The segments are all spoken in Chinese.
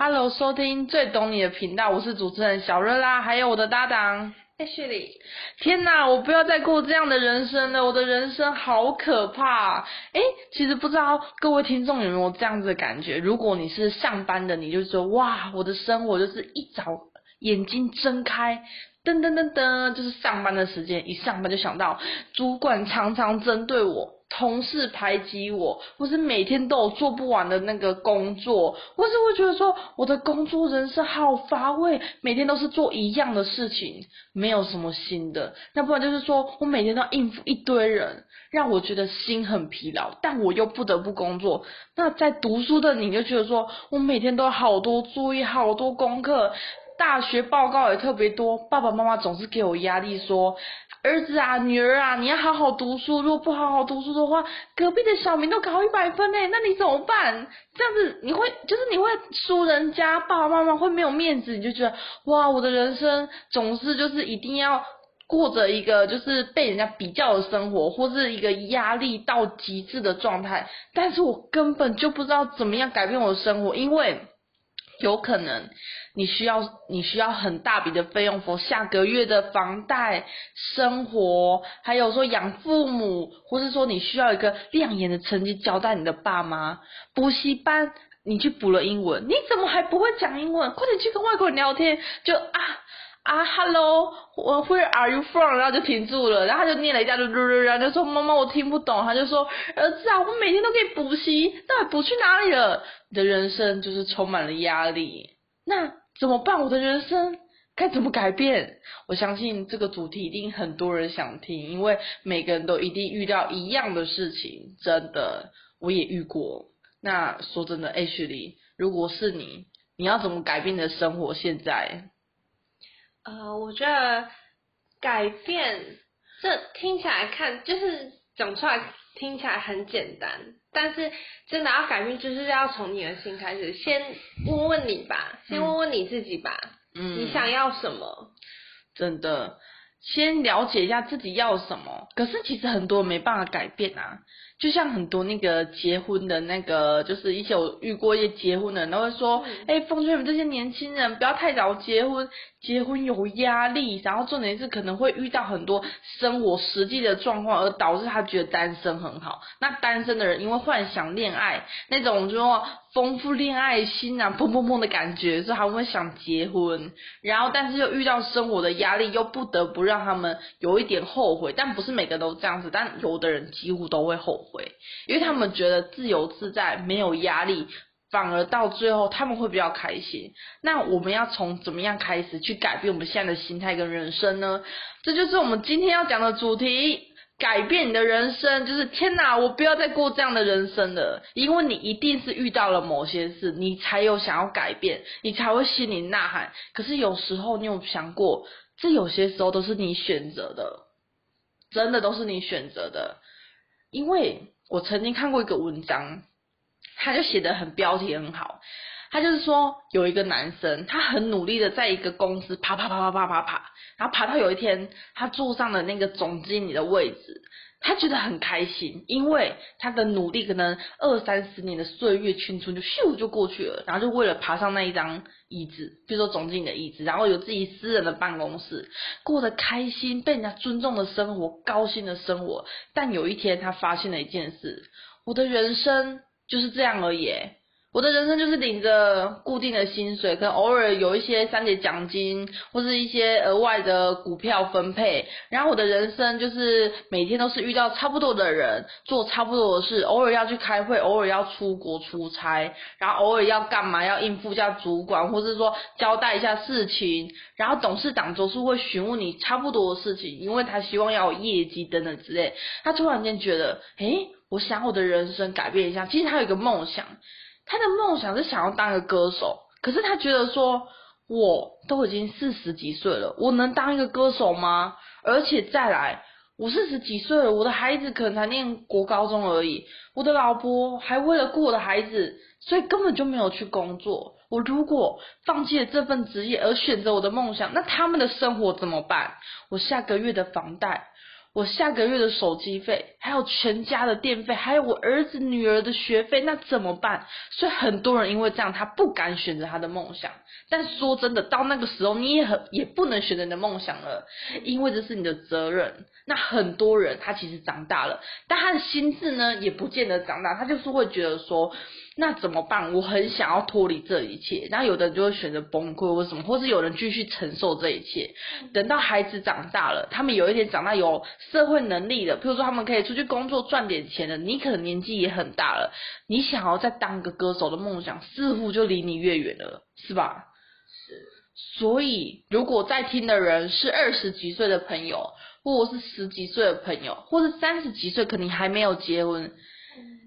Hello，收听最懂你的频道，我是主持人小热啦，还有我的搭档 Ashley。天哪，我不要再过这样的人生了，我的人生好可怕。诶，其实不知道各位听众有没有这样子的感觉？如果你是上班的，你就说哇，我的生活就是一早眼睛睁开，噔噔噔噔，就是上班的时间，一上班就想到主管常常针对我。同事排挤我，或是每天都有做不完的那个工作，或是会觉得说我的工作人生好乏味，每天都是做一样的事情，没有什么新的。那不然就是说我每天都要应付一堆人，让我觉得心很疲劳，但我又不得不工作。那在读书的你就觉得说我每天都好多作业，好多功课，大学报告也特别多，爸爸妈妈总是给我压力说。儿子啊，女儿啊，你要好好读书。如果不好好读书的话，隔壁的小明都考一百分呢，那你怎么办？这样子你会，就是你会输人家，爸爸妈妈会没有面子，你就觉得哇，我的人生总是就是一定要过着一个就是被人家比较的生活，或是一个压力到极致的状态。但是我根本就不知道怎么样改变我的生活，因为。有可能你需要你需要很大笔的费用付下个月的房贷、生活，还有说养父母，或是说你需要一个亮眼的成绩交代你的爸妈。补习班你去补了英文，你怎么还不会讲英文？快点去跟外国人聊天，就啊啊，Hello，我 Where are you from？然后就停住了，然后他就念了一下，就然后就说妈妈我听不懂，他就说儿子啊，我每天都可以补习，到底补去哪里了？你的人生就是充满了压力，那怎么办？我的人生该怎么改变？我相信这个主题一定很多人想听，因为每个人都一定遇到一样的事情，真的，我也遇过。那说真的，H 里如果是你，你要怎么改变你的生活？现在？呃，我觉得改变，这听起来看就是讲出来听起来很简单。但是真的要改变，就是要从你的心开始，先问问你吧，先问问你自己吧，嗯，你想要什么？真的，先了解一下自己要什么。可是其实很多没办法改变啊。就像很多那个结婚的那个，就是一些我遇过一些结婚的人都会说，哎、欸，奉劝你们这些年轻人不要太早结婚，结婚有压力，然后重点是可能会遇到很多生活实际的状况，而导致他觉得单身很好。那单身的人因为幻想恋爱那种说丰富恋爱心啊，砰砰砰的感觉，所以他们会想结婚，然后但是又遇到生活的压力，又不得不让他们有一点后悔。但不是每个都这样子，但有的人几乎都会后悔。会，因为他们觉得自由自在，没有压力，反而到最后他们会比较开心。那我们要从怎么样开始去改变我们现在的心态跟人生呢？这就是我们今天要讲的主题：改变你的人生。就是天哪，我不要再过这样的人生了，因为你一定是遇到了某些事，你才有想要改变，你才会心里呐喊。可是有时候你有想过，这有些时候都是你选择的，真的都是你选择的。因为我曾经看过一个文章，他就写的很标题很好，他就是说有一个男生，他很努力的在一个公司爬爬爬爬爬爬爬，然后爬到有一天他坐上了那个总经理的位置。他觉得很开心，因为他的努力可能二三十年的岁月青春就咻就过去了，然后就为了爬上那一张椅子，比如说总经理的椅子，然后有自己私人的办公室，过得开心，被人家尊重的生活，高兴的生活。但有一天他发现了一件事，我的人生就是这样而已。我的人生就是领着固定的薪水，可能偶尔有一些三节奖金，或是一些额外的股票分配。然后我的人生就是每天都是遇到差不多的人，做差不多的事，偶尔要去开会，偶尔要出国出差，然后偶尔要干嘛，要应付一下主管，或是说交代一下事情。然后董事长总是会询问你差不多的事情，因为他希望要有业绩等等之类。他突然间觉得，诶，我想我的人生改变一下。其实他有一个梦想。他的梦想是想要当一个歌手，可是他觉得说，我都已经四十几岁了，我能当一个歌手吗？而且再来，我四十几岁了，我的孩子可能才念国高中而已，我的老婆还为了顾我的孩子，所以根本就没有去工作。我如果放弃了这份职业而选择我的梦想，那他们的生活怎么办？我下个月的房贷，我下个月的手机费，还有全家的电费，还有我儿子女儿的学费，那怎么办？所以很多人因为这样，他不敢选择他的梦想。但说真的，到那个时候，你也很也不能选择你的梦想了，因为这是你的责任。那很多人他其实长大了，但他的心智呢，也不见得长大，他就是会觉得说。那怎么办？我很想要脱离这一切，然后有的人就会选择崩溃或什么，或是有人继续承受这一切。等到孩子长大了，他们有一天长大有社会能力了，譬如说他们可以出去工作赚点钱了，你可能年纪也很大了，你想要再当个歌手的梦想似乎就离你越远了，是吧？是。所以，如果在听的人是二十几岁的朋友，或者是十几岁的朋友，或是三十几岁，可能还没有结婚。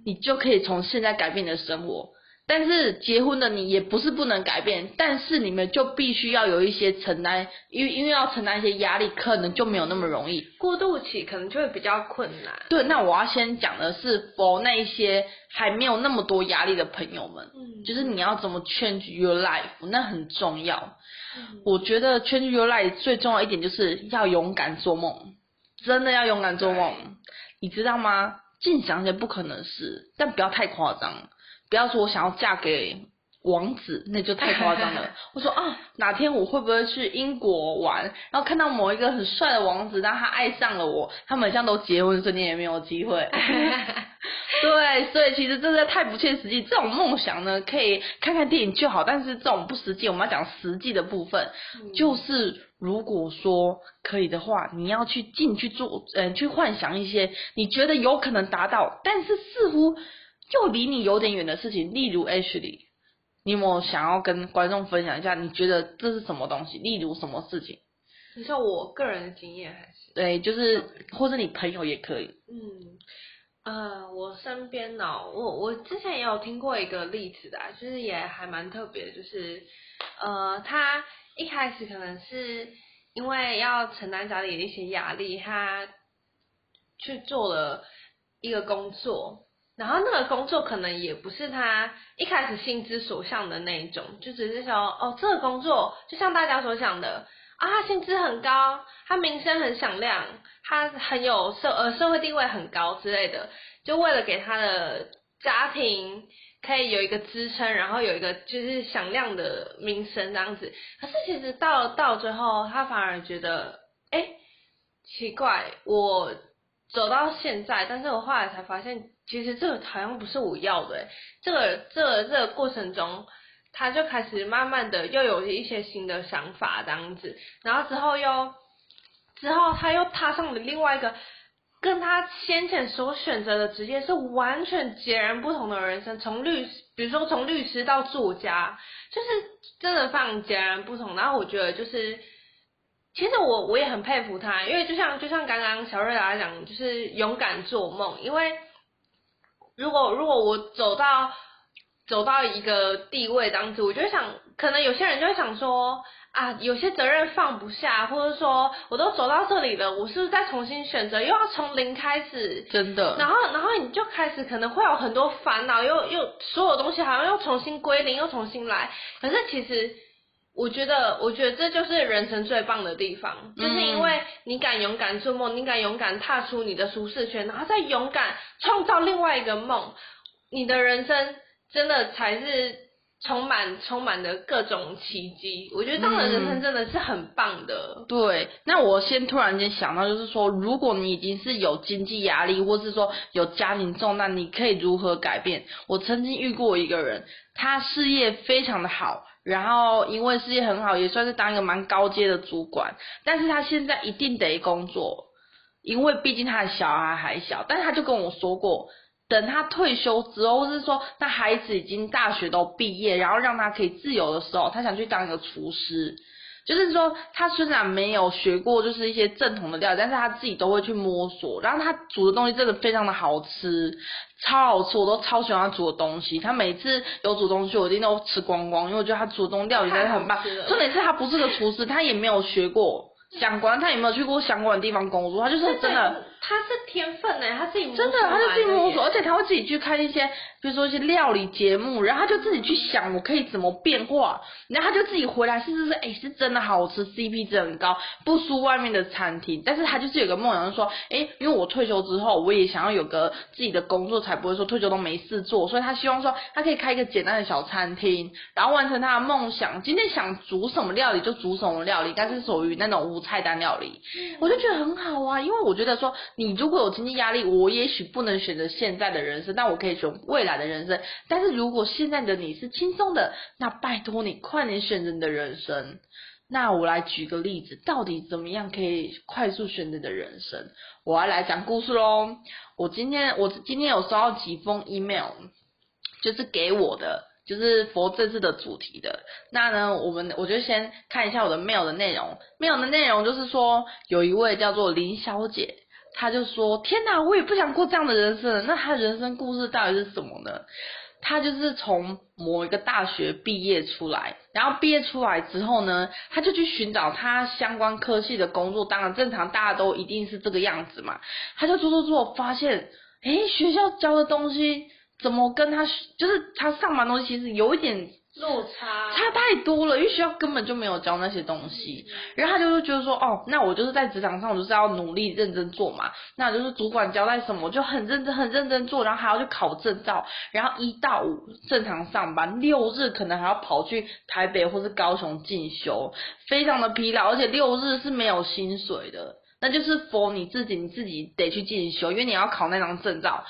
你就可以从现在改变你的生活，但是结婚的你也不是不能改变，但是你们就必须要有一些承担，因为因为要承担一些压力，可能就没有那么容易。过渡期可能就会比较困难。对，那我要先讲的是，for 那一些还没有那么多压力的朋友们，嗯，就是你要怎么 change your life，那很重要。嗯，我觉得 change your life 最重要一点就是要勇敢做梦，真的要勇敢做梦，你知道吗？尽想一些不可能的事，但不要太夸张。不要说我想要嫁给王子，那就太夸张了。我说啊，哪天我会不会去英国玩，然后看到某一个很帅的王子，让他爱上了我，他们像都结婚，所以你也没有机会。对，所以其实真的太不切实际。这种梦想呢，可以看看电影就好，但是这种不实际，我们要讲实际的部分，嗯、就是如果说可以的话，你要去进去做，嗯、呃，去幻想一些你觉得有可能达到，但是似乎又离你有点远的事情。例如 Ashley，你有没有想要跟观众分享一下？你觉得这是什么东西？例如什么事情？你像我个人的经验还是？对，就是或者你朋友也可以。嗯。呃，我身边呢，我我之前也有听过一个例子的，就是也还蛮特别的，就是呃，他一开始可能是因为要承担家里的一些压力，他去做了一个工作，然后那个工作可能也不是他一开始心之所向的那一种，就只是说，哦，这个工作就像大家所想的。啊，他薪资很高，他名声很响亮，他很有社呃社会地位很高之类的，就为了给他的家庭可以有一个支撑，然后有一个就是响亮的名声这样子。可是其实到到最后，他反而觉得，哎，奇怪，我走到现在，但是我后来才发现，其实这个好像不是我要的，这个这个这个过程中。他就开始慢慢的又有一些新的想法这样子，然后之后又之后他又踏上了另外一个跟他先前所选择的职业是完全截然不同的人生，从律比如说从律师到作家，就是真的非常截然不同。然后我觉得就是，其实我我也很佩服他，因为就像就像刚刚小瑞来讲，就是勇敢做梦。因为如果如果我走到。走到一个地位当中，我就想，可能有些人就会想说，啊，有些责任放不下，或者说，我都走到这里了，我是不是再重新选择，又要从零开始？真的。然后，然后你就开始可能会有很多烦恼，又又所有东西好像又重新归零，又重新来。可是其实，我觉得，我觉得这就是人生最棒的地方，就是因为你敢勇敢做梦，你敢勇敢踏出你的舒适圈，然后再勇敢创造另外一个梦，你的人生。真的才是充满充满的各种奇迹，我觉得这样的人生真的是很棒的。对，那我先突然间想到，就是说，如果你已经是有经济压力，或是说有家庭重担，你可以如何改变？我曾经遇过一个人，他事业非常的好，然后因为事业很好，也算是当一个蛮高阶的主管，但是他现在一定得工作，因为毕竟他的小孩还小，但是他就跟我说过。等他退休之后，或是说他孩子已经大学都毕业，然后让他可以自由的时候，他想去当一个厨师。就是说，他虽然没有学过，就是一些正统的料理，但是他自己都会去摸索。然后他煮的东西真的非常的好吃，超好吃，我都超喜欢他煮的东西。他每次有煮东西，我一定都吃光光，因为我觉得他煮的东西料理真的很棒。重点是他不是个厨师，他也没有学过相关，他也没有去过相关的地方工作，他就是真的。他是天分呢，他自己摸真的，他就自己摸索，而且他会自己去看一些，比如说一些料理节目，然后他就自己去想我可以怎么变化，然后他就自己回来试试试，哎，是真的好吃，CP 值很高，不输外面的餐厅。但是他就是有个梦想，就是说，哎，因为我退休之后，我也想要有个自己的工作，才不会说退休都没事做，所以他希望说他可以开一个简单的小餐厅，然后完成他的梦想。今天想煮什么料理就煮什么料理，但是属于那种无菜单料理，我就觉得很好啊，因为我觉得说你如果有经济压力，我也许不能选择现在的人生，但我可以选未来的人生。但是如果现在的你是轻松的，那拜托你快点选择你的人生。那我来举个例子，到底怎么样可以快速选择的人生？我要来讲故事喽。我今天我今天有收到几封 email，就是给我的。就是佛这次的主题的，那呢，我们我就先看一下我的 mail 的内容。mail 的内容就是说，有一位叫做林小姐，他就说：“天哪，我也不想过这样的人生。”那他人生故事到底是什么呢？他就是从某一个大学毕业出来，然后毕业出来之后呢，他就去寻找他相关科系的工作。当然，正常大家都一定是这个样子嘛。他就做做做，发现，诶，学校教的东西。怎么跟他就是他上班东西其实有一点落差，差太多了，因为学校根本就没有教那些东西。然后他就会觉得说，哦，那我就是在职场上，我就是要努力认真做嘛。那就是主管交代什么，我就很认真很认真做，然后还要去考证照，然后一到五正常上班，六日可能还要跑去台北或是高雄进修，非常的疲劳，而且六日是没有薪水的，那就是付你自己，你自己得去进修，因为你要考那张证照。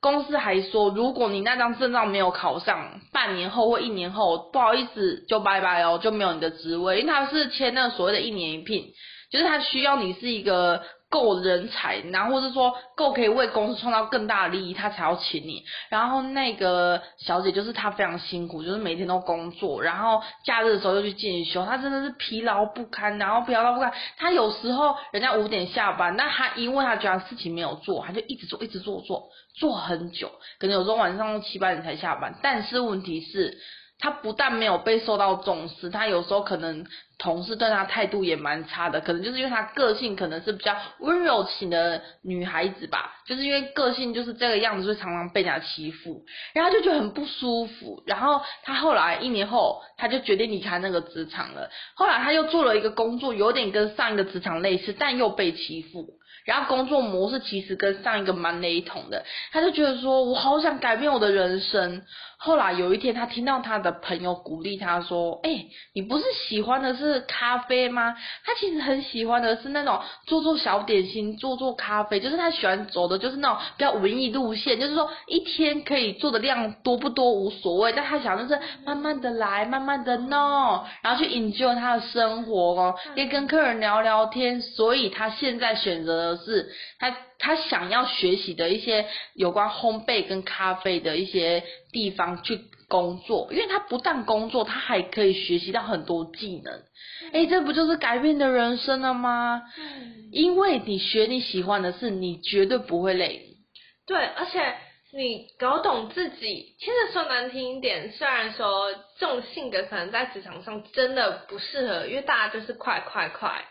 公司还说，如果你那张证照没有考上，半年后或一年后，不好意思，就拜拜哦，就没有你的职位，因为他是签那所谓的一年一聘，就是他需要你是一个。够人才，然后或是说够可以为公司创造更大的利益，他才要请你。然后那个小姐就是她非常辛苦，就是每天都工作，然后假日的时候又去进修，她真的是疲劳不堪，然后疲劳不堪。她有时候人家五点下班，那她因为她觉得事情没有做，她就一直做，一直做，做做很久，可能有时候晚上七八点才下班。但是问题是，她不但没有被受到重视，她有时候可能。同事对她态度也蛮差的，可能就是因为她个性可能是比较温柔型的女孩子吧，就是因为个性就是这个样子，所以常常被人家欺负，然后就觉得很不舒服。然后她后来一年后，她就决定离开那个职场了。后来她又做了一个工作，有点跟上一个职场类似，但又被欺负。然后工作模式其实跟上一个蛮雷同的，他就觉得说，我好想改变我的人生。后来有一天，他听到他的朋友鼓励他说：“哎、欸，你不是喜欢的是咖啡吗？他其实很喜欢的是那种做做小点心、做做咖啡，就是他喜欢走的就是那种比较文艺路线，就是说一天可以做的量多不多无所谓，但他想就是慢慢的来，慢慢的弄，然后去 enjoy 她的生活哦，可以跟客人聊聊天。所以他现在选择的是他。”他想要学习的一些有关烘焙跟咖啡的一些地方去工作，因为他不但工作，他还可以学习到很多技能。哎、嗯，这不就是改变的人生了吗？嗯，因为你学你喜欢的事，你绝对不会累。对，而且你搞懂自己，其实说难听一点，虽然说这种性格可能在职场上真的不适合，因为大家就是快快快。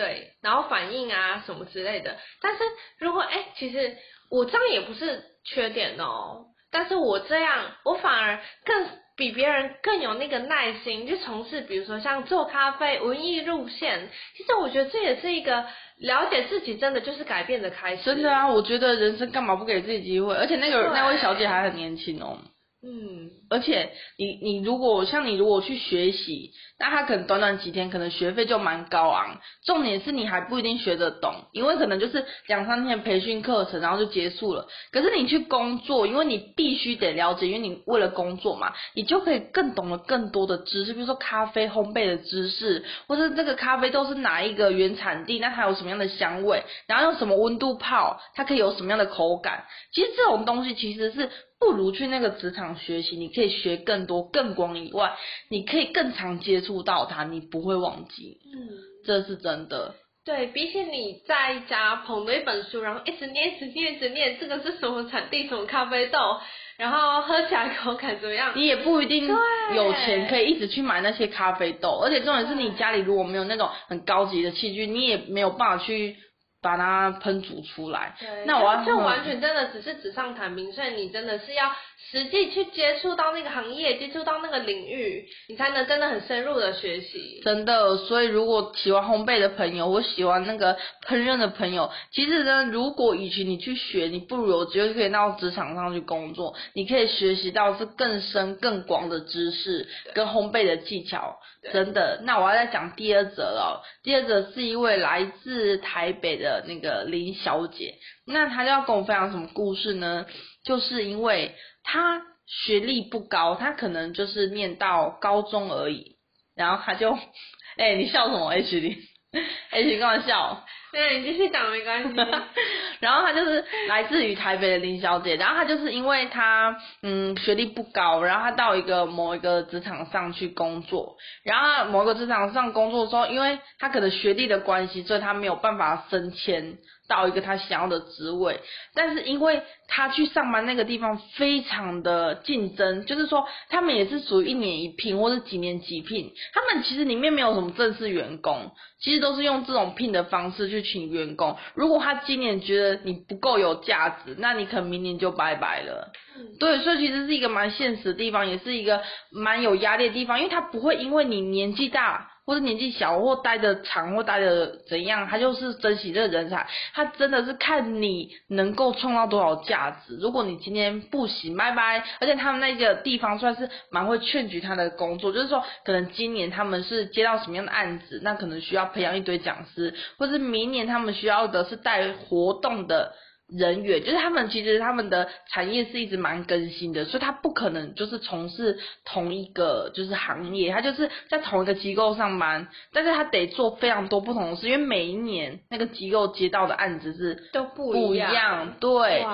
对，然后反应啊什么之类的，但是如果哎，其实我这样也不是缺点哦，但是我这样我反而更比别人更有那个耐心，去从事比如说像做咖啡、文艺路线，其实我觉得这也是一个了解自己，真的就是改变的开始。真的啊，我觉得人生干嘛不给自己机会？而且那个那位小姐还很年轻哦。嗯，而且你你如果像你如果去学习，那他可能短短几天，可能学费就蛮高昂。重点是你还不一定学得懂，因为可能就是两三天培训课程，然后就结束了。可是你去工作，因为你必须得了解，因为你为了工作嘛，你就可以更懂得更多的知识，比如说咖啡烘焙的知识，或是这个咖啡豆是哪一个原产地，那它有什么样的香味，然后用什么温度泡，它可以有什么样的口感。其实这种东西其实是。不如去那个职场学习，你可以学更多更广以外，你可以更常接触到它，你不会忘记。嗯，这是真的。对，比起你在家捧着一本书，然后一直念、一直念、一直念，这个是什么产地、什么咖啡豆，然后喝起来口感怎么样？你也不一定有钱可以一直去买那些咖啡豆，而且重点是你家里如果没有那种很高级的器具，你也没有办法去。把它烹煮出来。那我要这完全真的只是纸上谈兵，所以你真的是要实际去接触到那个行业，接触到那个领域，你才能真的很深入的学习。真的，所以如果喜欢烘焙的朋友，或喜欢那个烹饪的朋友，其实呢，如果与其你去学，你不如直接可以到职场上去工作，你可以学习到是更深更广的知识跟烘焙的技巧。真的，那我要再讲第二则了。第二则是一位来自台北的那个林小姐，那她就要跟我分享什么故事呢？就是因为她学历不高，他可能就是念到高中而已，然后他就，哎、欸，你笑什么？H 林，H 林干嘛笑？对，你继续讲没关系。然后她就是来自于台北的林小姐，然后她就是因为她嗯学历不高，然后她到一个某一个职场上去工作，然后某一个职场上工作的时候，因为她可能学历的关系，所以她没有办法升迁。到一个他想要的职位，但是因为他去上班那个地方非常的竞争，就是说他们也是属于一年一聘或者几年几聘，他们其实里面没有什么正式员工，其实都是用这种聘的方式去请员工。如果他今年觉得你不够有价值，那你可能明年就拜拜了。对，所以其实是一个蛮现实的地方，也是一个蛮有压力的地方，因为他不会因为你年纪大。或者年纪小，或待的长，或待的怎样，他就是珍惜这个人才。他真的是看你能够创造多少价值。如果你今天不行，拜拜。而且他们那个地方算是蛮会劝举他的工作，就是说，可能今年他们是接到什么样的案子，那可能需要培养一堆讲师，或是明年他们需要的是带活动的。人员就是他们，其实他们的产业是一直蛮更新的，所以他不可能就是从事同一个就是行业，他就是在同一个机构上班，但是他得做非常多不同的事，因为每一年那个机构接到的案子是都不一样，对。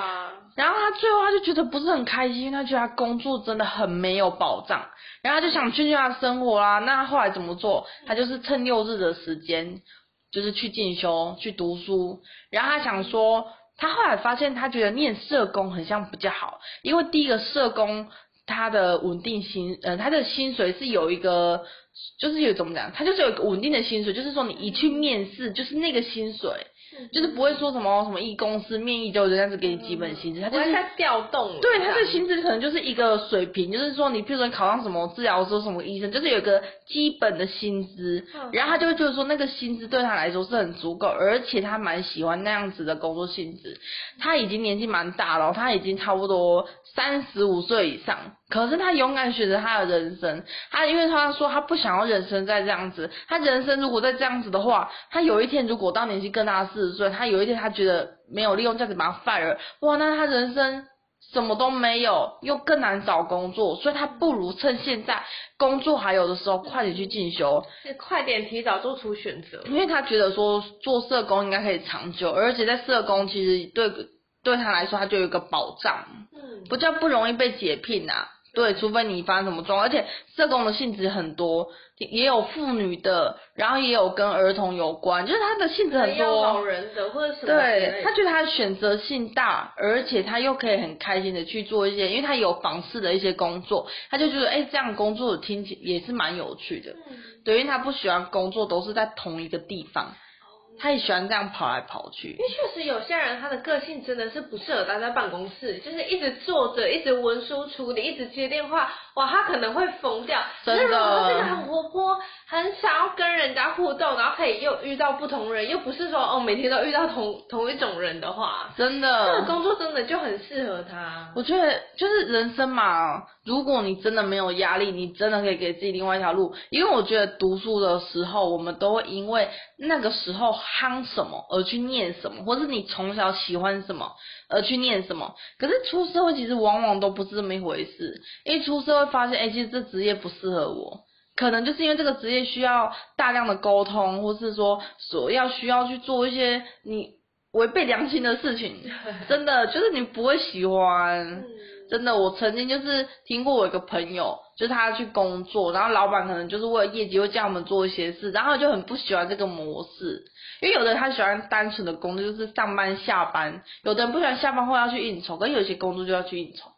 然后他最后他就觉得不是很开心，他觉得他工作真的很没有保障，然后他就想去他生活啦。那他后来怎么做？他就是趁六日的时间，就是去进修去读书，然后他想说。他后来发现，他觉得念社工很像比较好，因为第一个社工他的稳定薪，呃，他的薪水是有一个，就是有怎么讲，他就是有一个稳定的薪水，就是说你一去面试就是那个薪水。就是不会说什么什么一公司面议就人家只给你基本薪资，他就是在调动。对，他这薪资可能就是一个水平，就是说你譬如说你考上什么治疗师、什么医生，就是有一个基本的薪资，然后他就会觉得说那个薪资对他来说是很足够，而且他蛮喜欢那样子的工作性质。他已经年纪蛮大了，他已经差不多三十五岁以上。可是他勇敢选择他的人生，他因为他说他不想要人生再这样子，他人生如果再这样子的话，他有一天如果到年纪更大四十岁，他有一天他觉得没有利用价值把他 fire，哇，那他人生什么都没有，又更难找工作，所以他不如趁现在工作还有的时候，快点去进修，快点提早做出选择，因为他觉得说做社工应该可以长久，而且在社工其实对对他来说他就有一个保障，嗯，不叫不容易被解聘啊。对，除非你发生什么状况，而且社工的性质很多，也有妇女的，然后也有跟儿童有关，就是他的性质很多。老人的或者什么。对，他觉得他选择性大，而且他又可以很开心的去做一些，因为他有房事的一些工作，他就觉得哎，这样工作听起也是蛮有趣的。嗯。对，因为他不喜欢工作都是在同一个地方。他也喜欢这样跑来跑去，因为确实有些人他的个性真的是不适合待在办公室，就是一直坐着，一直文书处理，一直接电话，哇，他可能会疯掉。真的。如果他真的很活泼，很想要跟人家互动，然后可以又遇到不同人，又不是说哦每天都遇到同同一种人的话，真的，这个工作真的就很适合他。我觉得就是人生嘛，如果你真的没有压力，你真的可以给自己另外一条路。因为我觉得读书的时候，我们都会因为那个时候。夯什么而去念什么，或是你从小喜欢什么而去念什么。可是出社会其实往往都不是这么一回事。一出社会发现，哎，其实这职业不适合我，可能就是因为这个职业需要大量的沟通，或是说所要需要去做一些你违背良心的事情，真的就是你不会喜欢。真的，我曾经就是听过我一个朋友，就是他去工作，然后老板可能就是为了业绩会叫我们做一些事，然后就很不喜欢这个模式，因为有的人他喜欢单纯的工作，就是上班下班，有的人不喜欢下班后要去应酬，跟有些工作就要去应酬，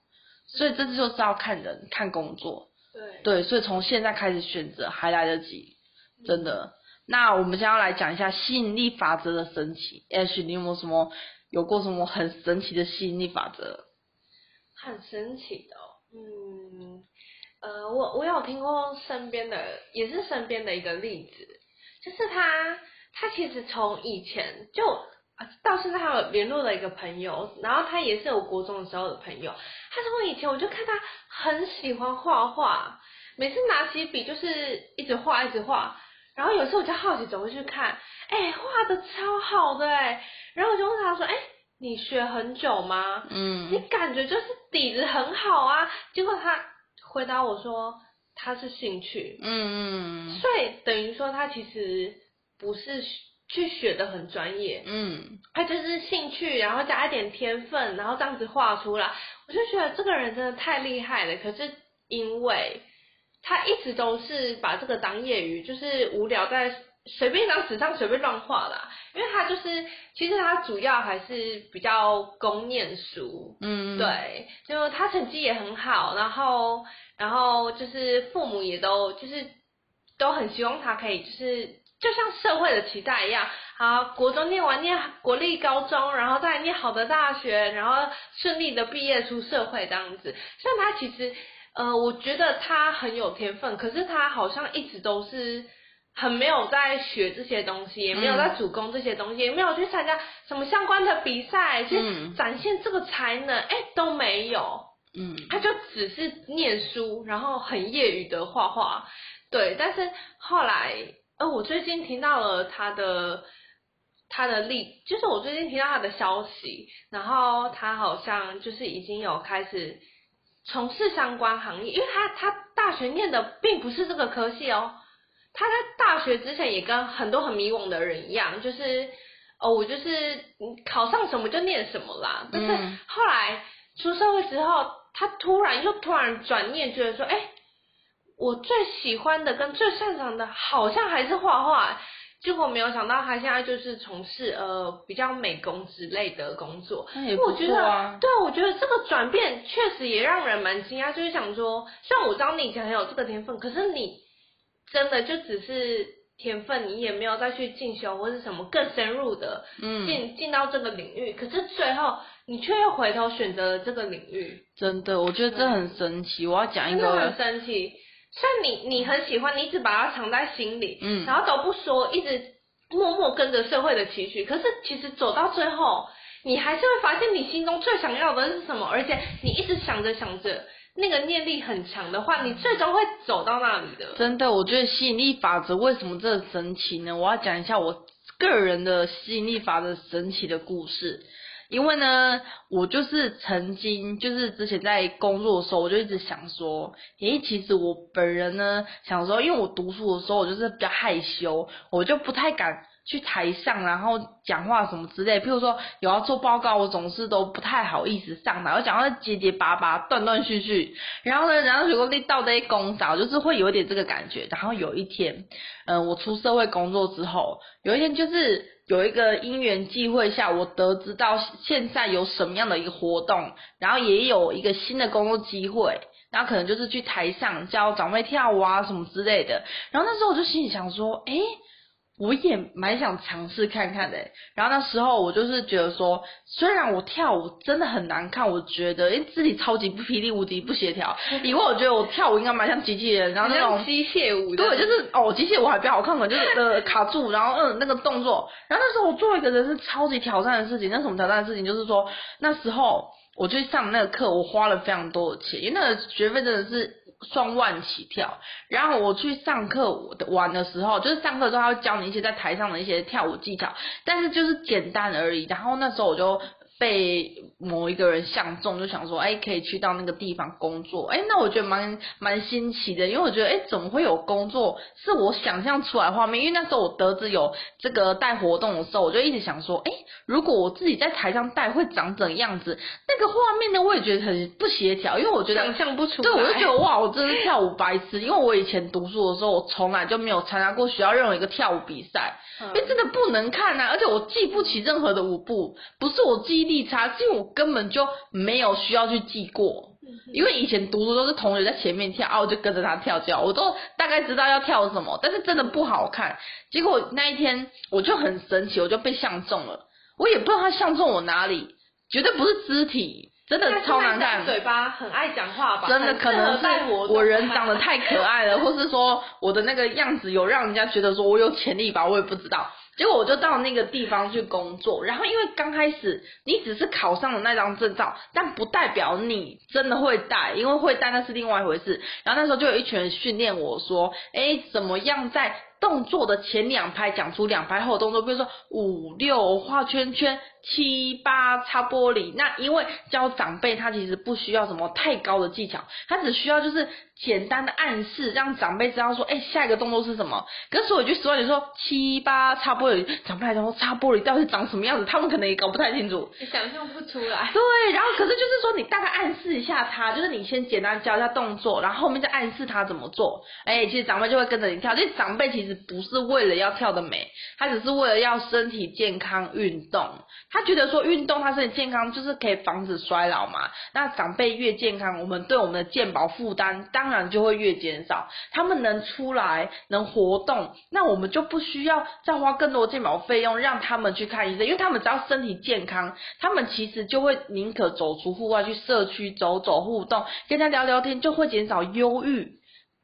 所以这就是要看人看工作，对，对，所以从现在开始选择还来得及，真的。那我们现在要来讲一下吸引力法则的神奇。Ash，你有没有什么有过什么很神奇的吸引力法则？很神奇的、哦，嗯，呃，我我有听过身边的，也是身边的一个例子，就是他他其实从以前就到现在还有联络了一个朋友，然后他也是我国中的时候的朋友，他从以前我就看他很喜欢画画，每次拿起笔就是一直画一直画。然后有时候我就好奇走过去看，哎，画的超好的哎，然后我就问他说，哎，你学很久吗？嗯，你感觉就是底子很好啊。结果他回答我说，他是兴趣，嗯嗯，所以等于说他其实不是去学的很专业，嗯，他就是兴趣，然后加一点天分，然后这样子画出来，我就觉得这个人真的太厉害了。可是因为他一直都是把这个当业余，就是无聊在随便一张纸上随便乱画啦。因为他就是，其实他主要还是比较攻念书，嗯，对，就他成绩也很好，然后，然后就是父母也都就是都很希望他可以，就是就像社会的期待一样，好，国中念完念国立高中，然后再念好的大学，然后顺利的毕业出社会这样子。像他其实。呃，我觉得他很有天分，可是他好像一直都是很没有在学这些东西，也没有在主攻这些东西，嗯、也没有去参加什么相关的比赛，去展现这个才能，哎、欸，都没有。嗯，他就只是念书，然后很业余的画画。对，但是后来，呃，我最近听到了他的他的例，就是我最近听到他的消息，然后他好像就是已经有开始。从事相关行业，因为他他大学念的并不是这个科系哦，他在大学之前也跟很多很迷惘的人一样，就是哦，我就是考上什么就念什么啦。但是后来出社会之后，他突然又突然转念，觉得说，哎，我最喜欢的跟最擅长的好像还是画画。结果没有想到，他现在就是从事呃比较美工之类的工作。那也不错啊。我觉得，对，我觉得这个转变确实也让人蛮惊讶。就是想说，虽然我知道你以前很有这个天分，可是你真的就只是天分，你也没有再去进修或是什么更深入的进进、嗯、到这个领域。可是最后你却又回头选择了这个领域。真的，我觉得这很神奇。我要讲一个很神奇。虽然你你很喜欢，你一直把它藏在心里，嗯，然后都不说，一直默默跟着社会的期许，可是其实走到最后，你还是会发现你心中最想要的是什么，而且你一直想着想着，那个念力很强的话，你最终会走到那里的。真的，我觉得吸引力法则为什么这么神奇呢？我要讲一下我个人的吸引力法则神奇的故事。因为呢，我就是曾经就是之前在工作的时候，我就一直想说，诶，其实我本人呢，想说，因为我读书的时候，我就是比较害羞，我就不太敢去台上，然后讲话什么之类。譬如说有要做报告，我总是都不太好意思上台，我讲话结结巴巴、断断续续。然后呢，然后如果你到这些公司，就是会有一点这个感觉。然后有一天，嗯，我出社会工作之后，有一天就是。有一个因缘际会下，我得知到现在有什么样的一个活动，然后也有一个新的工作机会，然后可能就是去台上教长辈跳舞啊什么之类的。然后那时候我就心里想说，诶我也蛮想尝试看看的，然后那时候我就是觉得说，虽然我跳舞真的很难看，我觉得因为自己超级不霹雳无敌不协调，以为我觉得我跳舞应该蛮像机器人，然后那种机械舞，对，就是哦机械舞还比较好看嘛，就是 呃卡住，然后嗯那个动作，然后那时候我做一个人是超级挑战的事情，那什么挑战的事情就是说那时候我去上那个课，我花了非常多的钱，因为那个学费真的是。双万起跳，然后我去上课玩的时候，就是上课的时候他会教你一些在台上的一些跳舞技巧，但是就是简单而已。然后那时候我就。被某一个人相中，就想说，哎，可以去到那个地方工作，哎，那我觉得蛮蛮新奇的，因为我觉得，哎，怎么会有工作是我想象出来的画面？因为那时候我得知有这个带活动的时候，我就一直想说，哎，如果我自己在台上带会长怎样子？那个画面呢，我也觉得很不协调，因为我觉得想象不出来。对，我就觉得哇，我真是跳舞白痴，因为我以前读书的时候，我从来就没有参加过学校任何一个跳舞比赛，因为真的不能看啊，而且我记不起任何的舞步，不是我记忆。力差，因为我根本就没有需要去记过，因为以前读书都是同学在前面跳，啊，我就跟着他跳跳，我都大概知道要跳什么，但是真的不好看。结果那一天我就很神奇，我就被相中了，我也不知道他相中我哪里，绝对不是肢体，真的超难看。嘴巴很爱讲话吧？真的可能是我人长得太可爱了，或是说我的那个样子有让人家觉得说我有潜力吧，我也不知道。结果我就到那个地方去工作，然后因为刚开始你只是考上了那张证照，但不代表你真的会带，因为会带那是另外一回事。然后那时候就有一群人训练我说，哎，怎么样在动作的前两拍讲出两拍后动作，比如说五六画圈圈。七八擦玻璃，那因为教长辈他其实不需要什么太高的技巧，他只需要就是简单的暗示，让长辈知道说，哎，下一个动作是什么。可是我就说，你说七八擦玻璃，长辈来讲说擦玻璃到底是长什么样子，他们可能也搞不太清楚，你想象不出来。对，然后可是就是说，你大概暗示一下他，就是你先简单教一下动作，然后后面再暗示他怎么做。哎，其实长辈就会跟着你跳。因为长辈其实不是为了要跳得美，他只是为了要身体健康运动。他觉得说运动他身体健康就是可以防止衰老嘛，那长辈越健康，我们对我们的健保负担当然就会越减少。他们能出来能活动，那我们就不需要再花更多健保费用让他们去看医生，因为他们只要身体健康，他们其实就会宁可走出户外去社区走走互动，跟他聊聊天，就会减少忧郁。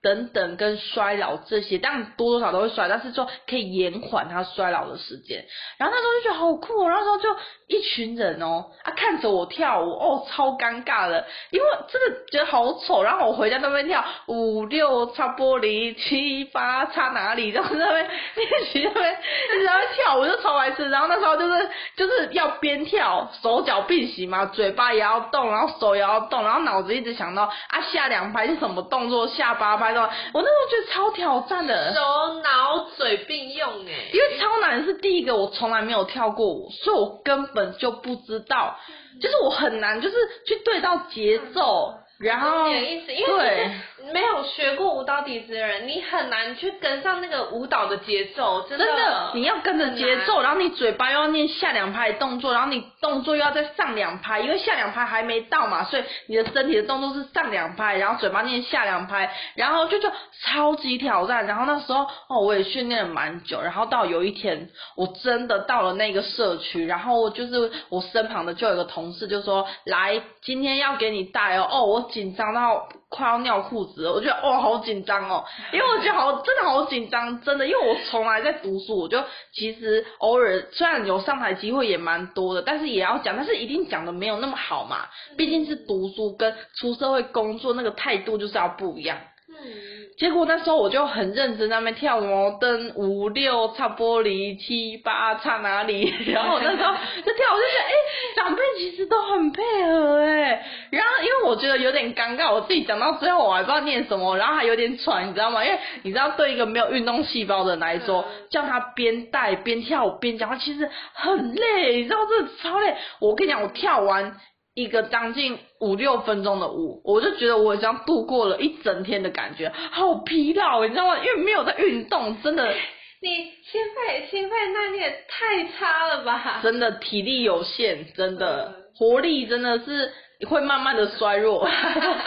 等等跟衰老这些，当然多多少都会衰，但是说可以延缓它衰老的时间。然后那时候就觉得好酷哦，然后那时候就一群人哦啊看着我跳舞哦，超尴尬的，因为真的觉得好丑。然后我回家那边跳五六擦玻璃，七八擦哪里，然后那边 练习那边一直在跳舞，就超白痴。然后那时候就是就是要边跳手脚并行嘛，嘴巴也要动，然后手也要动，然后脑子一直想到啊下两拍是什么动作，下八拍。我那时候觉得超挑战的，手脑嘴并用哎，因为超难是第一个，我从来没有跳过舞，所以我根本就不知道，就是我很难就是去对到节奏，然后有意思，因为对。没有学过舞蹈底子的人，你很难去跟上那个舞蹈的节奏，真的。真的，你要跟着节奏，然后你嘴巴又要念下两拍的动作，然后你动作又要再上两拍，因为下两拍还没到嘛，所以你的身体的动作是上两拍，然后嘴巴念下两拍，然后就就超级挑战。然后那时候哦，我也训练了蛮久，然后到有一天我真的到了那个社区，然后就是我身旁的就有一个同事就说，来，今天要给你带哦，哦，我紧张到。快要尿裤子了，我觉得哇好紧张哦，因为我觉得好真的好紧张，真的，因为我从来在读书，我就其实偶尔虽然有上台机会也蛮多的，但是也要讲，但是一定讲的没有那么好嘛，毕竟是读书跟出社会工作那个态度就是要不一样。嗯。结果那时候我就很认真在那边跳什么登五六擦玻璃七八擦哪里，然后那时候就跳，我就觉得哎、欸，长辈其实都很配合哎，然后因为我觉得有点尴尬，我自己讲到最后我还不知道念什么，然后还有点喘，你知道吗？因为你知道对一个没有运动细胞的人来说，叫他边带边跳舞边讲话，其实很累，你知道这超累。我跟你讲，我跳完。一个将近五六分钟的舞，我就觉得我好像度过了一整天的感觉，好疲劳，你知道吗？因为没有在运动，真的。你心肺心肺耐力也太差了吧？真的体力有限，真的活力真的是会慢慢的衰弱。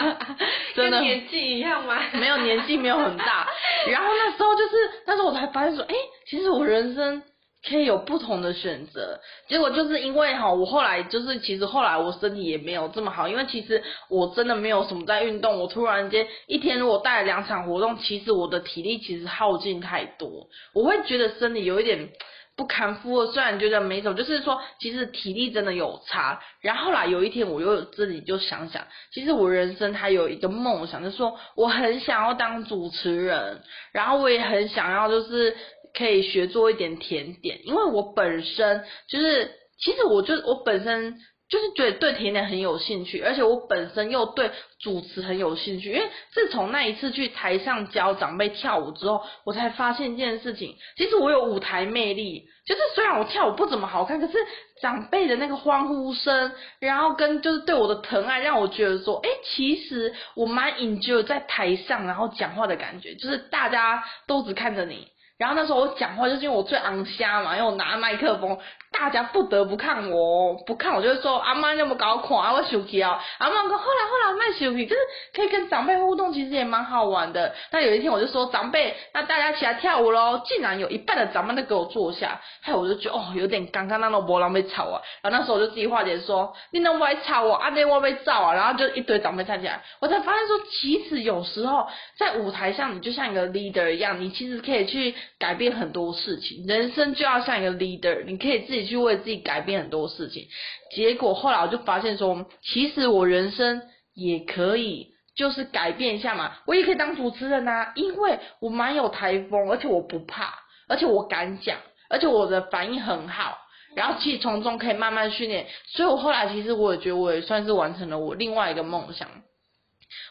真的。跟年纪一样吗？没有年纪没有很大，然后那时候就是，但是我才发现说，哎，其实我人生。可以有不同的选择，结果就是因为哈，我后来就是其实后来我身体也没有这么好，因为其实我真的没有什么在运动，我突然间一天如果带了两场活动，其实我的体力其实耗尽太多，我会觉得身体有一点不堪负荷，虽然觉得没什么，就是说其实体力真的有差。然后后来有一天我又自己就想想，其实我人生还有一个梦想，就是说我很想要当主持人，然后我也很想要就是。可以学做一点甜点，因为我本身就是，其实我就我本身就是觉得对甜点很有兴趣，而且我本身又对主持很有兴趣。因为自从那一次去台上教长辈跳舞之后，我才发现一件事情，其实我有舞台魅力。就是虽然我跳舞不怎么好看，可是长辈的那个欢呼声，然后跟就是对我的疼爱，让我觉得说，哎，其实我蛮 enjoy 在台上然后讲话的感觉，就是大家都只看着你。然后那时候我讲话就是因为我最昂虾嘛，因为我拿麦克风。大家不得不看我，不看我就会说阿妈那么搞款啊，我生气啊。阿妈说后来后来卖生气，就是可以跟长辈互动，其实也蛮好玩的。那有一天我就说长辈，那大家起来跳舞喽！竟然有一半的长辈都给我坐下，害我就觉得哦有点尴尬，那种波浪被吵啊。然后那时候我就自己化解说，你能不爱吵我，阿爹我被照啊。然后就一堆长辈站起来，我才发现说，其实有时候在舞台上，你就像一个 leader 一样，你其实可以去改变很多事情。人生就要像一个 leader，你可以自己。去为自己改变很多事情，结果后来我就发现说，其实我人生也可以，就是改变一下嘛，我也可以当主持人啊，因为我蛮有台风，而且我不怕，而且我敢讲，而且我的反应很好，然后其实从中可以慢慢训练，所以我后来其实我也觉得我也算是完成了我另外一个梦想。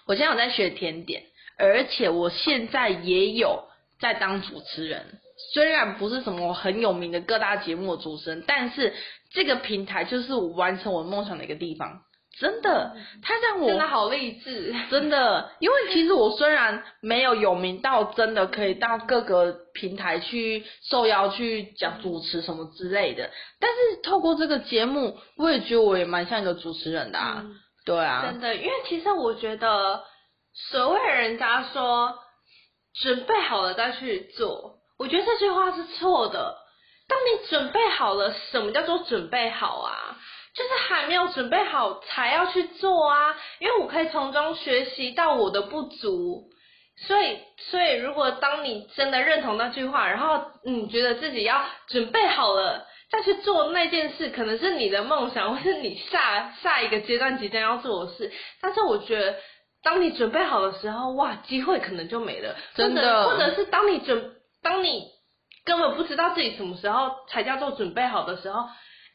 我现在有在学甜点，而且我现在也有在当主持人。虽然不是什么很有名的各大节目的主持人，但是这个平台就是我完成我梦想的一个地方。真的，他让我真的好励志。真的，因为其实我虽然没有有名到真的可以到各个平台去受邀去讲主持什么之类的，但是透过这个节目，我也觉得我也蛮像一个主持人的啊。嗯、对啊，真的，因为其实我觉得，所谓人家说准备好了再去做。我觉得这句话是错的。当你准备好了，什么叫做准备好啊？就是还没有准备好才要去做啊。因为我可以从中学习到我的不足。所以，所以如果当你真的认同那句话，然后你觉得自己要准备好了再去做那件事，可能是你的梦想，或是你下下一个阶段即将要做的事。但是我觉得，当你准备好的时候，哇，机会可能就没了。真的。或者是当你准当你根本不知道自己什么时候才叫做准备好的时候，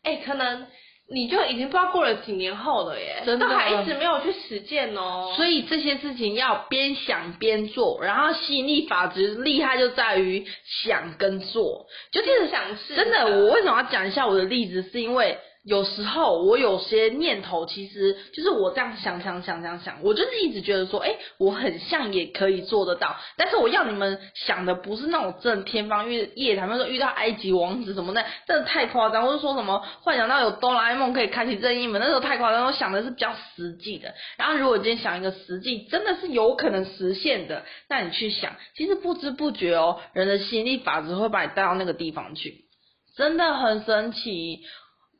哎、欸，可能你就已经不知道过了几年后了耶，真的，都还一直没有去实践哦。所以这些事情要边想边做，然后吸引力法则厉害就在于想跟做，就是想是真的。我为什么要讲一下我的例子？是因为。有时候我有些念头，其实就是我这样想想想想想，我就是一直觉得说，哎，我很像也可以做得到。但是我要你们想的不是那种真的天方夜夜谭，他们说遇到埃及王子什么的，真的太夸张。或者说什么幻想到有哆啦 A 梦可以开启任意门，那时候太夸张。我想的是比较实际的。然后如果今天想一个实际，真的是有可能实现的，那你去想，其实不知不觉哦，人的吸引力法则会把你带到那个地方去，真的很神奇。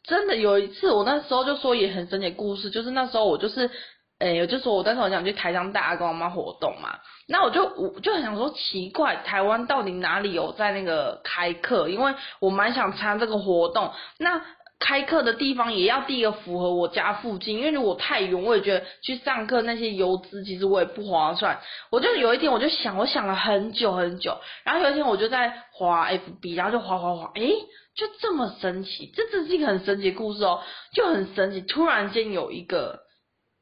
真的有一次，我那时候就说也很神奇的故事，就是那时候我就是，哎，我，就说我那时候想去台商大跟我妈活动嘛，那我就我就很想说奇怪，台湾到底哪里有在那个开课？因为我蛮想参加这个活动，那开课的地方也要第一个符合我家附近，因为如果太远，我也觉得去上课那些油资其实我也不划算。我就有一天我就想，我想了很久很久，然后有一天我就在滑 FB，然后就滑滑滑，诶、欸就这么神奇，这真是一个很神奇的故事哦，就很神奇。突然间有一个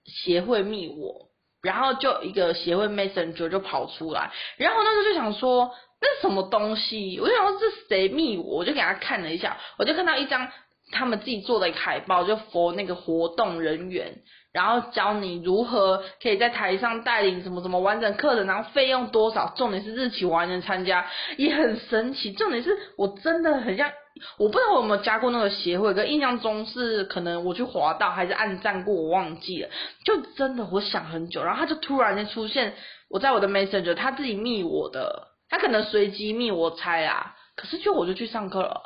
协会密我，然后就一个协会 Messenger 就跑出来，然后那时候就想说，那什么东西？我就想说这是谁密我？我就给他看了一下，我就看到一张他们自己做的海报，就佛那个活动人员。然后教你如何可以在台上带领什么什么完整课程，然后费用多少，重点是日期我还能参加，也很神奇。重点是我真的很像，我不知道我有没有加过那个协会，可印象中是可能我去滑到还是按赞过，我忘记了。就真的我想很久，然后他就突然间出现，我在我的 Messenger，他自己密我的，他可能随机密我猜啊，可是就我就去上课了。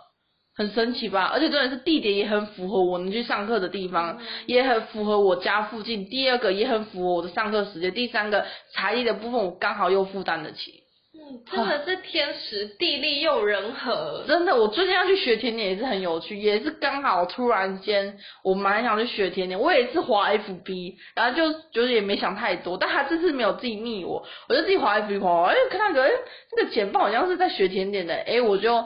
很神奇吧？而且真的是地点也很符合我能去上课的地方，嗯、也很符合我家附近。第二个也很符合我的上课时间。第三个才艺的部分我刚好又负担得起。嗯，真的是天时地利又人和。真的，我最近要去学甜点也是很有趣，也是刚好突然间我蛮想去学甜点。我也是滑 FB，然后就就是也没想太多，但他这次没有自己密我，我就自己滑 FB 滑，哎，看那个哎那个简报好像是在学甜点的，哎我就。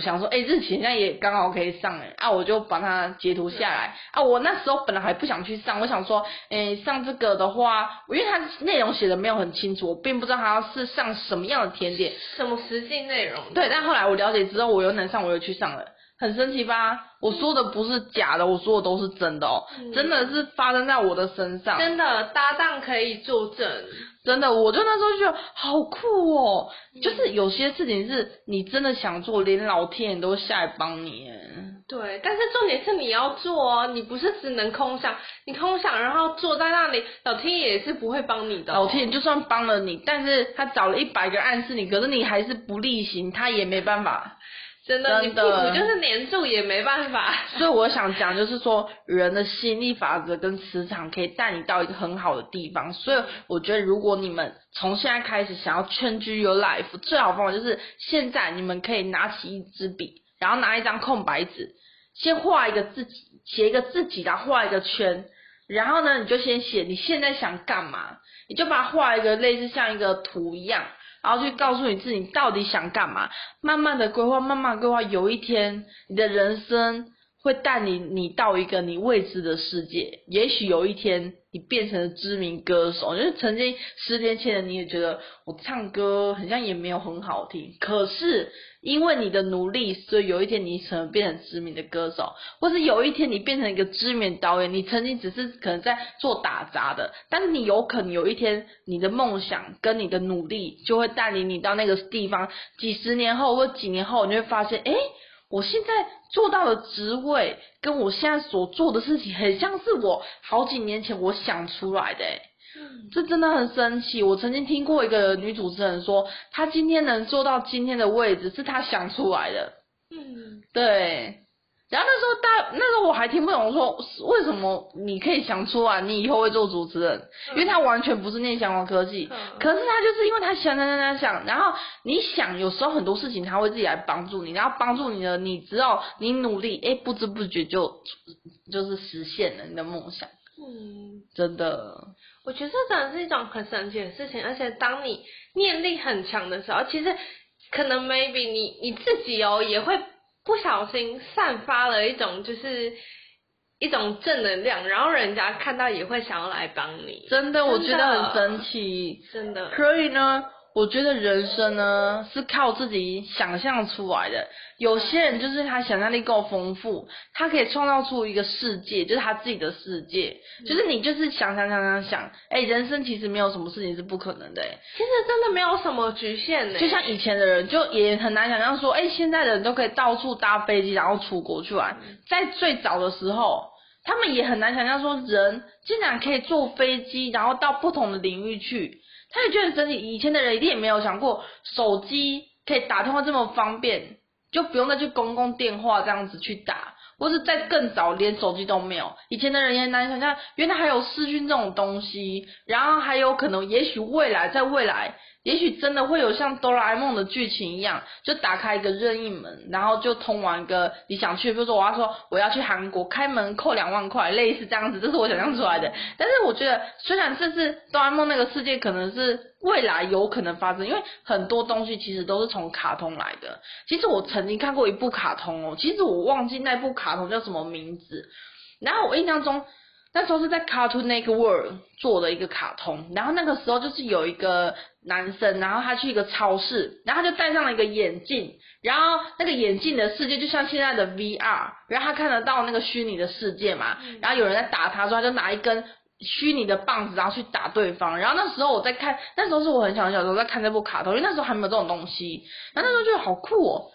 我想说，哎、欸，日期现在也刚好可以上哎，啊，我就把它截图下来啊。我那时候本来还不想去上，我想说，哎、欸，上这个的话，因为它内容写的没有很清楚，我并不知道它是上什么样的甜点，什么实际内容。对，但后来我了解之后，我又能上，我又去上了，很神奇吧？我说的不是假的，我说的都是真的哦，嗯、真的是发生在我的身上。真的搭档可以作证。真的，我就那时候就觉得好酷哦，嗯、就是有些事情是你真的想做，连老天爷都下来帮你。对，但是重点是你要做哦，你不是只能空想，你空想然后坐在那里，老天爷也是不会帮你的、哦。老天爷就算帮了你，但是他找了一百个暗示你，可是你还是不力行，他也没办法。真的，真的，你屁股就是黏住也没办法。所以我想讲，就是说人的吸引力法则跟磁场可以带你到一个很好的地方。所以我觉得，如果你们从现在开始想要 change your life，最好方法就是现在你们可以拿起一支笔，然后拿一张空白纸，先画一个自己，写一个自己，然后画一个圈，然后呢，你就先写你现在想干嘛，你就把它画一个类似像一个图一样。然后去告诉你自己到底想干嘛，慢慢的规划，慢慢规划，有一天你的人生会带你，你到一个你未知的世界。也许有一天你变成了知名歌手，就是曾经十年前的你也觉得我唱歌好像也没有很好听，可是。因为你的努力，所以有一天你可能变成知名的歌手，或者有一天你变成一个知名导演。你曾经只是可能在做打杂的，但是你有可能有一天，你的梦想跟你的努力就会带领你到那个地方。几十年后或几年后，你会发现，诶，我现在做到的职位，跟我现在所做的事情，很像是我好几年前我想出来的，诶。这真的很神奇。我曾经听过一个女主持人说，她今天能做到今天的位置，是她想出来的。嗯，对。然后那时候大，那时候我还听不懂，说为什么你可以想出来，你以后会做主持人？因为他完全不是念相关科技，可是他就是因为他想想想想想，然后你想，有时候很多事情他会自己来帮助你，然后帮助你的，你知道你努力，哎，不知不觉就就是实现了你的梦想。嗯，真的。我觉得这真的是一种很神奇的事情，而且当你念力很强的时候，其实可能 maybe 你你自己哦也会不小心散发了一种就是一种正能量，然后人家看到也会想要来帮你。真的，我觉得很神奇，真的。所以呢，我觉得人生呢是靠自己想象出来的。有些人就是他想象力够丰富，他可以创造出一个世界，就是他自己的世界。嗯、就是你就是想想想想想，哎、欸，人生其实没有什么事情是不可能的，哎，其实真的没有什么局限的。就像以前的人，就也很难想象说，哎、欸，现在的人都可以到处搭飞机，然后出国去玩。嗯、在最早的时候，他们也很难想象说，人竟然可以坐飞机，然后到不同的领域去。他也觉得真的，以前的人一定也没有想过，手机可以打通话这么方便。就不用再去公共电话这样子去打，或是在更早连手机都没有，以前的人也很难想象，原来还有视讯这种东西，然后还有可能，也许未来，在未来。也许真的会有像哆啦 A 梦的剧情一样，就打开一个任意门，然后就通往一个你想去，比如说我要说我要去韩国，开门扣两万块，类似这样子，这是我想象出来的。但是我觉得，虽然这是哆啦 A 梦那个世界，可能是未来有可能发生，因为很多东西其实都是从卡通来的。其实我曾经看过一部卡通哦，其实我忘记那部卡通叫什么名字，然后我印象中。那时候是在 Cartoon Network 做的一个卡通，然后那个时候就是有一个男生，然后他去一个超市，然后他就戴上了一个眼镜，然后那个眼镜的世界就像现在的 VR，然后他看得到那个虚拟的世界嘛，然后有人在打他，说他就拿一根虚拟的棒子，然后去打对方，然后那时候我在看，那时候是我很小很小的时候在看这部卡通，因为那时候还没有这种东西，然后那时候就好酷哦。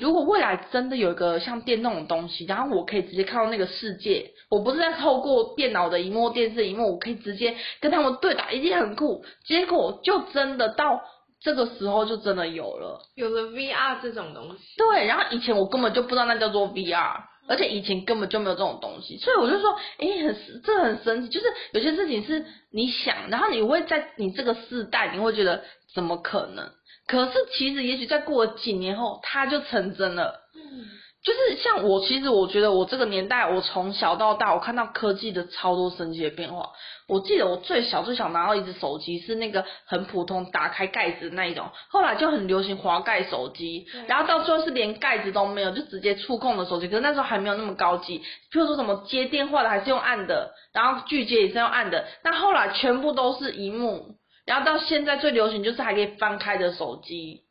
如果未来真的有一个像电动的东西，然后我可以直接看到那个世界，我不是在透过电脑的荧幕、电视荧幕，我可以直接跟他们对打，一定很酷。结果就真的到这个时候就真的有了，有了 VR 这种东西。对，然后以前我根本就不知道那叫做 VR，而且以前根本就没有这种东西，所以我就说，诶，很这很神奇，就是有些事情是你想，然后你会在你这个世代，你会觉得怎么可能？可是其实，也许再过了几年后，它就成真了。嗯，就是像我，其实我觉得我这个年代，我从小到大，我看到科技的超多神奇的变化。我记得我最小最小拿到一只手机是那个很普通，打开盖子的那一种，后来就很流行滑盖手机，然后到最后是连盖子都没有，就直接触控的手机。可是那时候还没有那么高级，譬如说什么接电话的还是用按的，然后拒接也是用按的，那后来全部都是荧幕。然后到现在最流行就是还可以翻开的手机，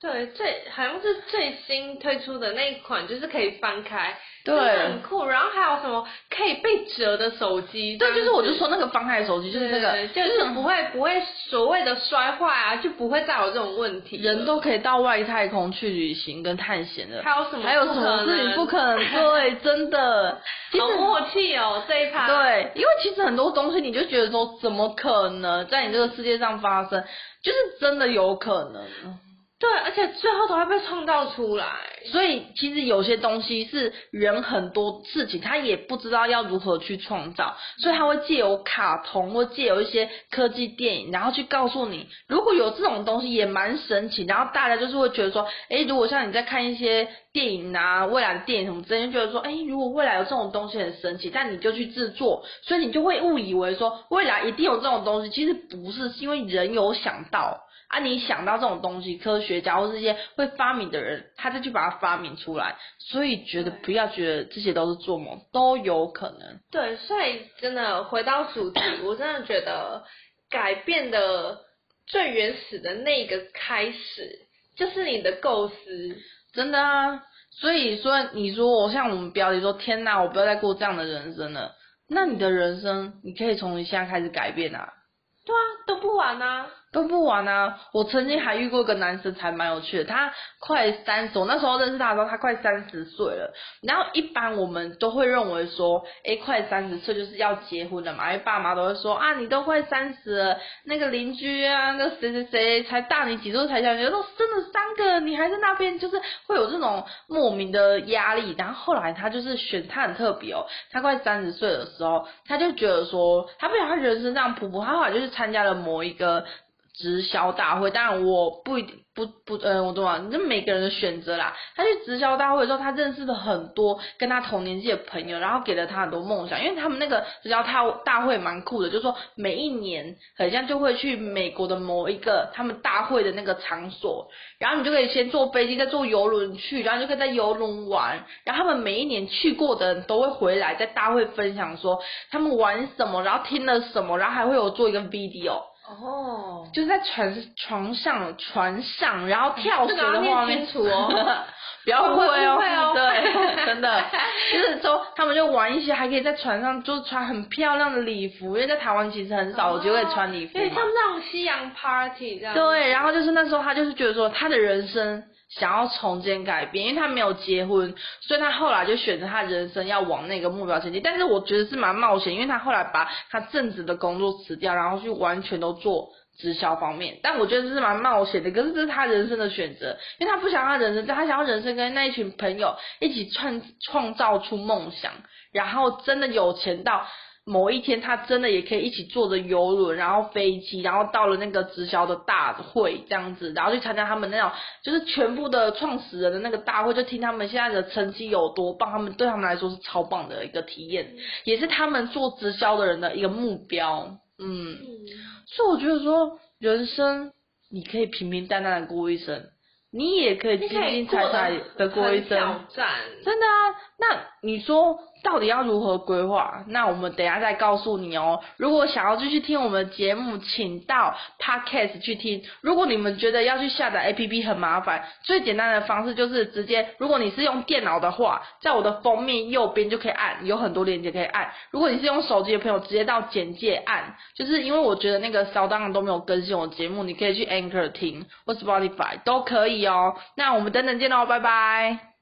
对，最好像是最新推出的那一款，就是可以翻开，对，很酷。然后还有什么可以被折的手机？对，就是我就说那个翻开的手机，就是那个，就是不会不会所谓的摔坏啊，就不会再有这种问题。人都可以到外太空去旅行跟探险的，还有什么？还有什么事情不可能？对，真的，好默契哦，这一趴。对，因为其实很多东西你就觉得说，怎么可能在你这个世界上发生？就是真的有可能。对，而且最后都会被创造出来。所以其实有些东西是人很多事情他也不知道要如何去创造，所以他会借由卡通或借由一些科技电影，然后去告诉你，如果有这种东西也蛮神奇。然后大家就是会觉得说，哎，如果像你在看一些电影啊，未来的电影什么之类，觉得说，哎，如果未来有这种东西很神奇，但你就去制作，所以你就会误以为说未来一定有这种东西，其实不是，是因为人有想到。啊，你想到这种东西，科学家或是一些会发明的人，他再去把它发明出来，所以觉得不要觉得这些都是做梦，都有可能。对，所以真的回到主题，我真的觉得改变的最原始的那个开始，就是你的构思。真的啊，所以说你说我像我们标题说，天哪，我不要再过这样的人生了。那你的人生，你可以从你现在开始改变啊。对啊，都不晚啊。都不晚啊！我曾经还遇过一个男生，才蛮有趣的。他快三十，我那时候认识他的时候，他快三十岁了。然后一般我们都会认为说，哎，快三十岁就是要结婚了嘛，因为爸妈都会说啊，你都快三十了，那个邻居啊，那谁谁谁才大你几岁才结婚，真的三个，你还在那边，就是会有这种莫名的压力。然后后来他就是选，他很特别哦，他快三十岁的时候，他就觉得说，他不想他人生这样普普，他后来就是参加了某一个。直销大会，当然我不一定不不，呃，我懂啊，这每个人的选择啦。他去直销大会的时候，他认识了很多跟他同年纪的朋友，然后给了他很多梦想。因为他们那个直销大大会蛮酷的，就是说每一年好像就会去美国的某一个他们大会的那个场所，然后你就可以先坐飞机，再坐游轮去，然后就可以在游轮玩。然后他们每一年去过的人都会回来在大会分享说他们玩什么，然后听了什么，然后还会有做一个 video。哦，oh. 就是在船床上、船上，然后跳水的画面，清楚哦，不要误会哦，哦对，真的，就是说他们就玩一些，还可以在船上就穿很漂亮的礼服，因为在台湾其实很少有机会穿礼服，对，像那种西洋 party 这样，对，然后就是那时候他就是觉得说他的人生。想要重建改变，因为他没有结婚，所以他后来就选择他人生要往那个目标前进。但是我觉得是蛮冒险，因为他后来把他正职的工作辞掉，然后去完全都做直销方面。但我觉得这是蛮冒险的，可是这是他人生的选择，因为他不想要人生，他想要人生跟那一群朋友一起创创造出梦想，然后真的有钱到。某一天，他真的也可以一起坐着游轮，然后飞机，然后到了那个直销的大会这样子，然后去参加他们那种就是全部的创始人的那个大会，就听他们现在的成绩有多棒，他们对他们来说是超棒的一个体验，也是他们做直销的人的一个目标。嗯，嗯，所以我觉得说，人生你可以平平淡淡的过一生，你也可以精精彩彩的过一生，真的啊。那你说？到底要如何规划？那我们等下再告诉你哦。如果想要继续听我们的节目，请到 Podcast 去听。如果你们觉得要去下载 APP 很麻烦，最简单的方式就是直接，如果你是用电脑的话，在我的封面右边就可以按，有很多链接可以按。如果你是用手机的朋友，直接到简介按。就是因为我觉得那个 SoundOn 都没有更新我的节目，你可以去 Anchor 听或 Spotify 都可以哦。那我们等等见喽，拜拜。